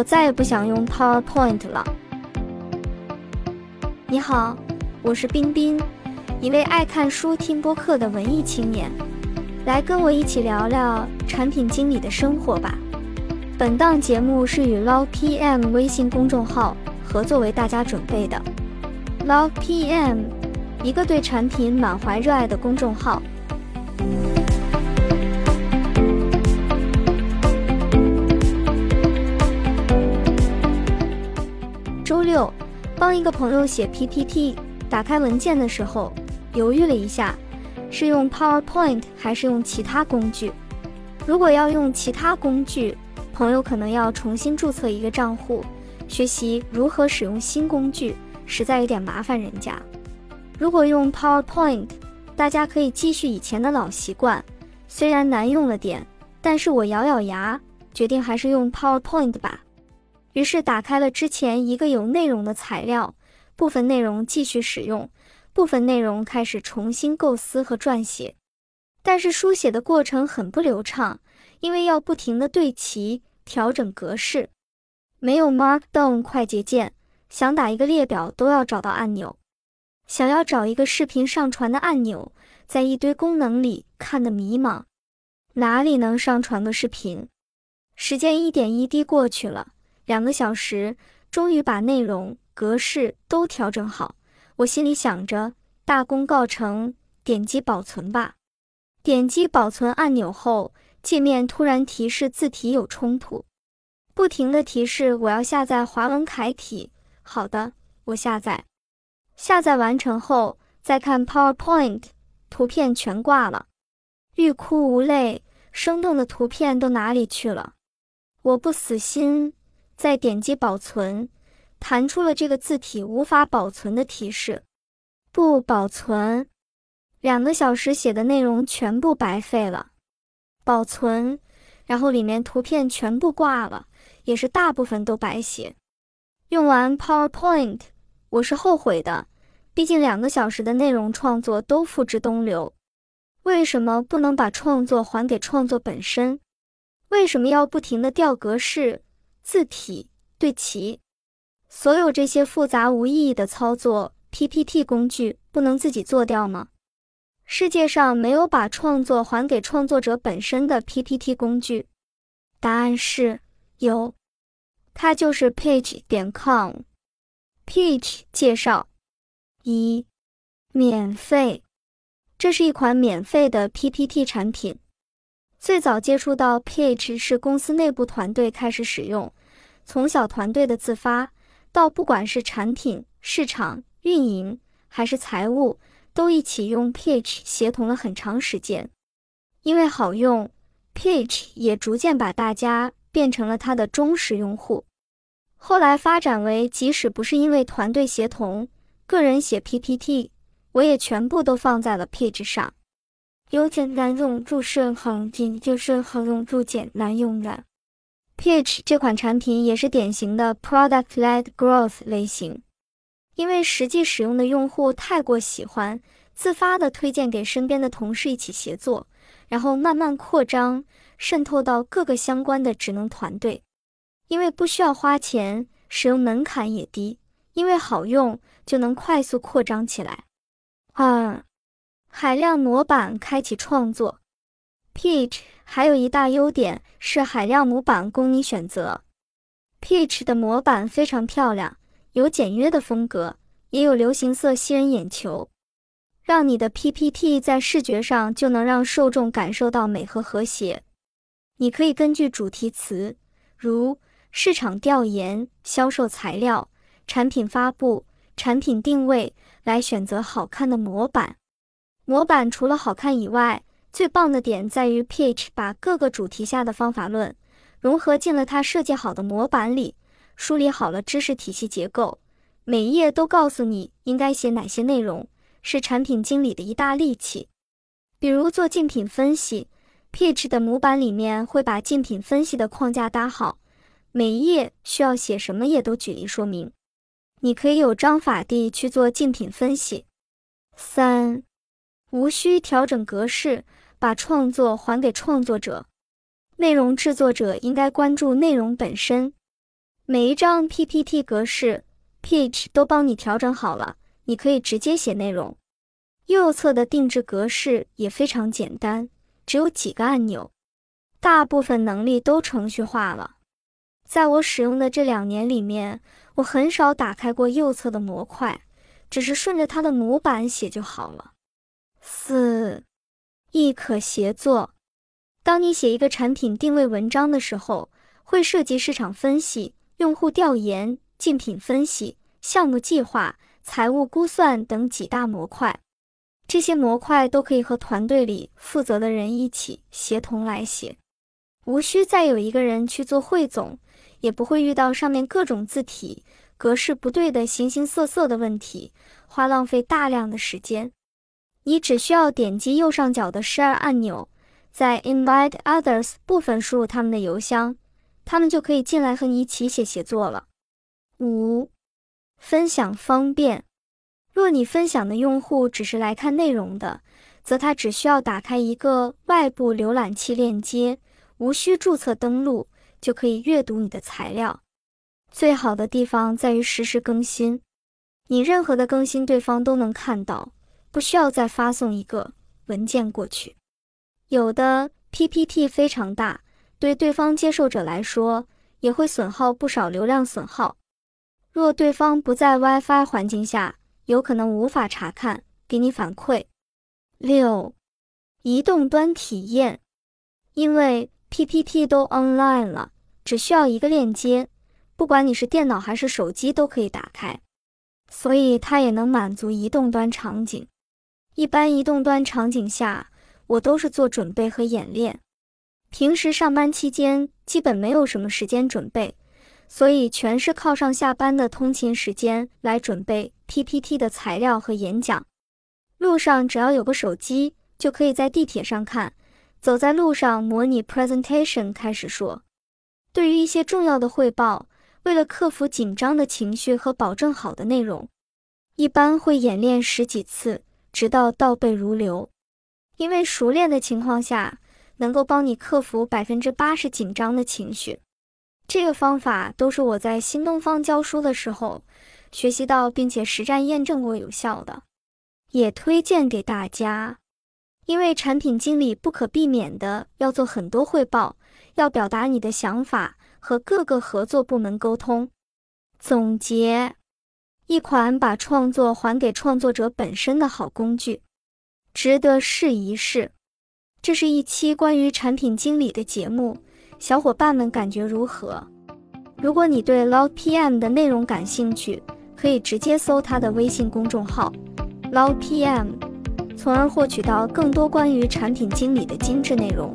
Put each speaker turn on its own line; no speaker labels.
我再也不想用 PowerPoint 了。你好，我是冰冰，一位爱看书、听播客的文艺青年，来跟我一起聊聊产品经理的生活吧。本档节目是与 Log PM 微信公众号合作为大家准备的。Log PM，一个对产品满怀热爱的公众号。帮一个朋友写 PPT，打开文件的时候，犹豫了一下，是用 PowerPoint 还是用其他工具？如果要用其他工具，朋友可能要重新注册一个账户，学习如何使用新工具，实在有点麻烦人家。如果用 PowerPoint，大家可以继续以前的老习惯，虽然难用了点，但是我咬咬牙，决定还是用 PowerPoint 吧。于是打开了之前一个有内容的材料，部分内容继续使用，部分内容开始重新构思和撰写。但是书写的过程很不流畅，因为要不停的对齐、调整格式，没有 Markdown 快捷键，想打一个列表都要找到按钮，想要找一个视频上传的按钮，在一堆功能里看得迷茫，哪里能上传个视频？时间一点一滴过去了。两个小时，终于把内容格式都调整好。我心里想着，大功告成，点击保存吧。点击保存按钮后，界面突然提示字体有冲突，不停的提示我要下载华文楷体。好的，我下载。下载完成后，再看 PowerPoint，图片全挂了，欲哭无泪，生动的图片都哪里去了？我不死心。再点击保存，弹出了这个字体无法保存的提示。不保存，两个小时写的内容全部白费了。保存，然后里面图片全部挂了，也是大部分都白写。用完 PowerPoint，我是后悔的，毕竟两个小时的内容创作都付之东流。为什么不能把创作还给创作本身？为什么要不停的调格式？字体对齐，所有这些复杂无意义的操作，PPT 工具不能自己做掉吗？世界上没有把创作还给创作者本身的 PPT 工具。答案是有，它就是 Page 点 com。Page 介绍：一、免费，这是一款免费的 PPT 产品。最早接触到 Page 是公司内部团队开始使用，从小团队的自发到不管是产品、市场、运营还是财务，都一起用 Page 协同了很长时间。因为好用，Page 也逐渐把大家变成了它的忠实用户。后来发展为，即使不是因为团队协同，个人写 PPT，我也全部都放在了 Page 上。有简单用注释横进就是好用注简难用的。Peach 这款产品也是典型的 Product-led Growth 类型，因为实际使用的用户太过喜欢，自发的推荐给身边的同事一起协作，然后慢慢扩张，渗透到各个相关的职能团队。因为不需要花钱，使用门槛也低，因为好用就能快速扩张起来。二。海量模板开启创作，Peach 还有一大优点是海量模板供你选择。Peach 的模板非常漂亮，有简约的风格，也有流行色吸人眼球，让你的 PPT 在视觉上就能让受众感受到美和和谐。你可以根据主题词，如市场调研、销售材料、产品发布、产品定位，来选择好看的模板。模板除了好看以外，最棒的点在于 Peach 把各个主题下的方法论融合进了它设计好的模板里，梳理好了知识体系结构，每一页都告诉你应该写哪些内容，是产品经理的一大利器。比如做竞品分析，Peach 的模板里面会把竞品分析的框架搭好，每一页需要写什么也都举例说明，你可以有章法地去做竞品分析。三。无需调整格式，把创作还给创作者。内容制作者应该关注内容本身。每一张 PPT 格式 page 都帮你调整好了，你可以直接写内容。右侧的定制格式也非常简单，只有几个按钮，大部分能力都程序化了。在我使用的这两年里面，我很少打开过右侧的模块，只是顺着它的模板写就好了。四，亦可协作。当你写一个产品定位文章的时候，会涉及市场分析、用户调研、竞品分析、项目计划、财务估算等几大模块。这些模块都可以和团队里负责的人一起协同来写，无需再有一个人去做汇总，也不会遇到上面各种字体格式不对的形形色色的问题，花浪费大量的时间。你只需要点击右上角的 Share 按钮，在 Invite Others 部分输入他们的邮箱，他们就可以进来和你一起写写作了。五，分享方便。若你分享的用户只是来看内容的，则他只需要打开一个外部浏览器链接，无需注册登录，就可以阅读你的材料。最好的地方在于实时更新，你任何的更新对方都能看到，不需要再发送一个文件过去。有的 PPT 非常大，对对方接受者来说也会损耗不少流量损耗。若对方不在 WiFi 环境下，有可能无法查看，给你反馈。六，移动端体验，因为 PPT 都 online 了，只需要一个链接，不管你是电脑还是手机都可以打开，所以它也能满足移动端场景。一般移动端场景下，我都是做准备和演练，平时上班期间基本没有什么时间准备。所以全是靠上下班的通勤时间来准备 PPT 的材料和演讲。路上只要有个手机，就可以在地铁上看；走在路上模拟 presentation 开始说。对于一些重要的汇报，为了克服紧张的情绪和保证好的内容，一般会演练十几次，直到倒背如流。因为熟练的情况下，能够帮你克服百分之八十紧张的情绪。这个方法都是我在新东方教书的时候学习到，并且实战验证过有效的，也推荐给大家。因为产品经理不可避免的要做很多汇报，要表达你的想法和各个合作部门沟通。总结：一款把创作还给创作者本身的好工具，值得试一试。这是一期关于产品经理的节目。小伙伴们感觉如何？如果你对 Loud PM 的内容感兴趣，可以直接搜他的微信公众号 Loud PM，从而获取到更多关于产品经理的精致内容。